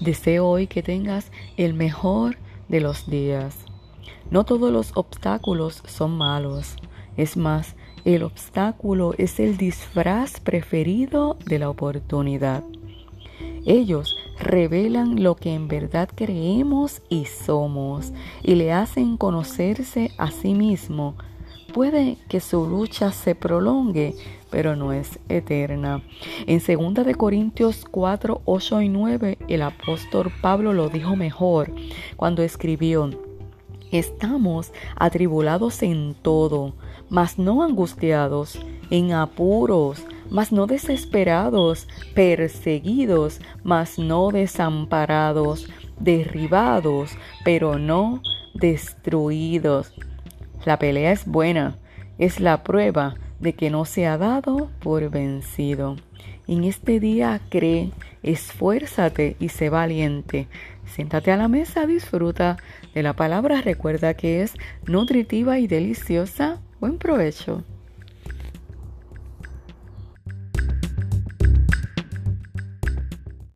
Deseo hoy que tengas el mejor de los días. No todos los obstáculos son malos. Es más, el obstáculo es el disfraz preferido de la oportunidad. Ellos revelan lo que en verdad creemos y somos y le hacen conocerse a sí mismo. Puede que su lucha se prolongue, pero no es eterna. En 2 de Corintios 4, 8 y 9, el apóstol Pablo lo dijo mejor cuando escribió: Estamos atribulados en todo, mas no angustiados, en apuros, mas no desesperados, perseguidos, mas no desamparados, derribados, pero no destruidos. La pelea es buena, es la prueba de que no se ha dado por vencido. En este día cree, esfuérzate y sé valiente. Siéntate a la mesa, disfruta de la palabra, recuerda que es nutritiva y deliciosa. Buen provecho.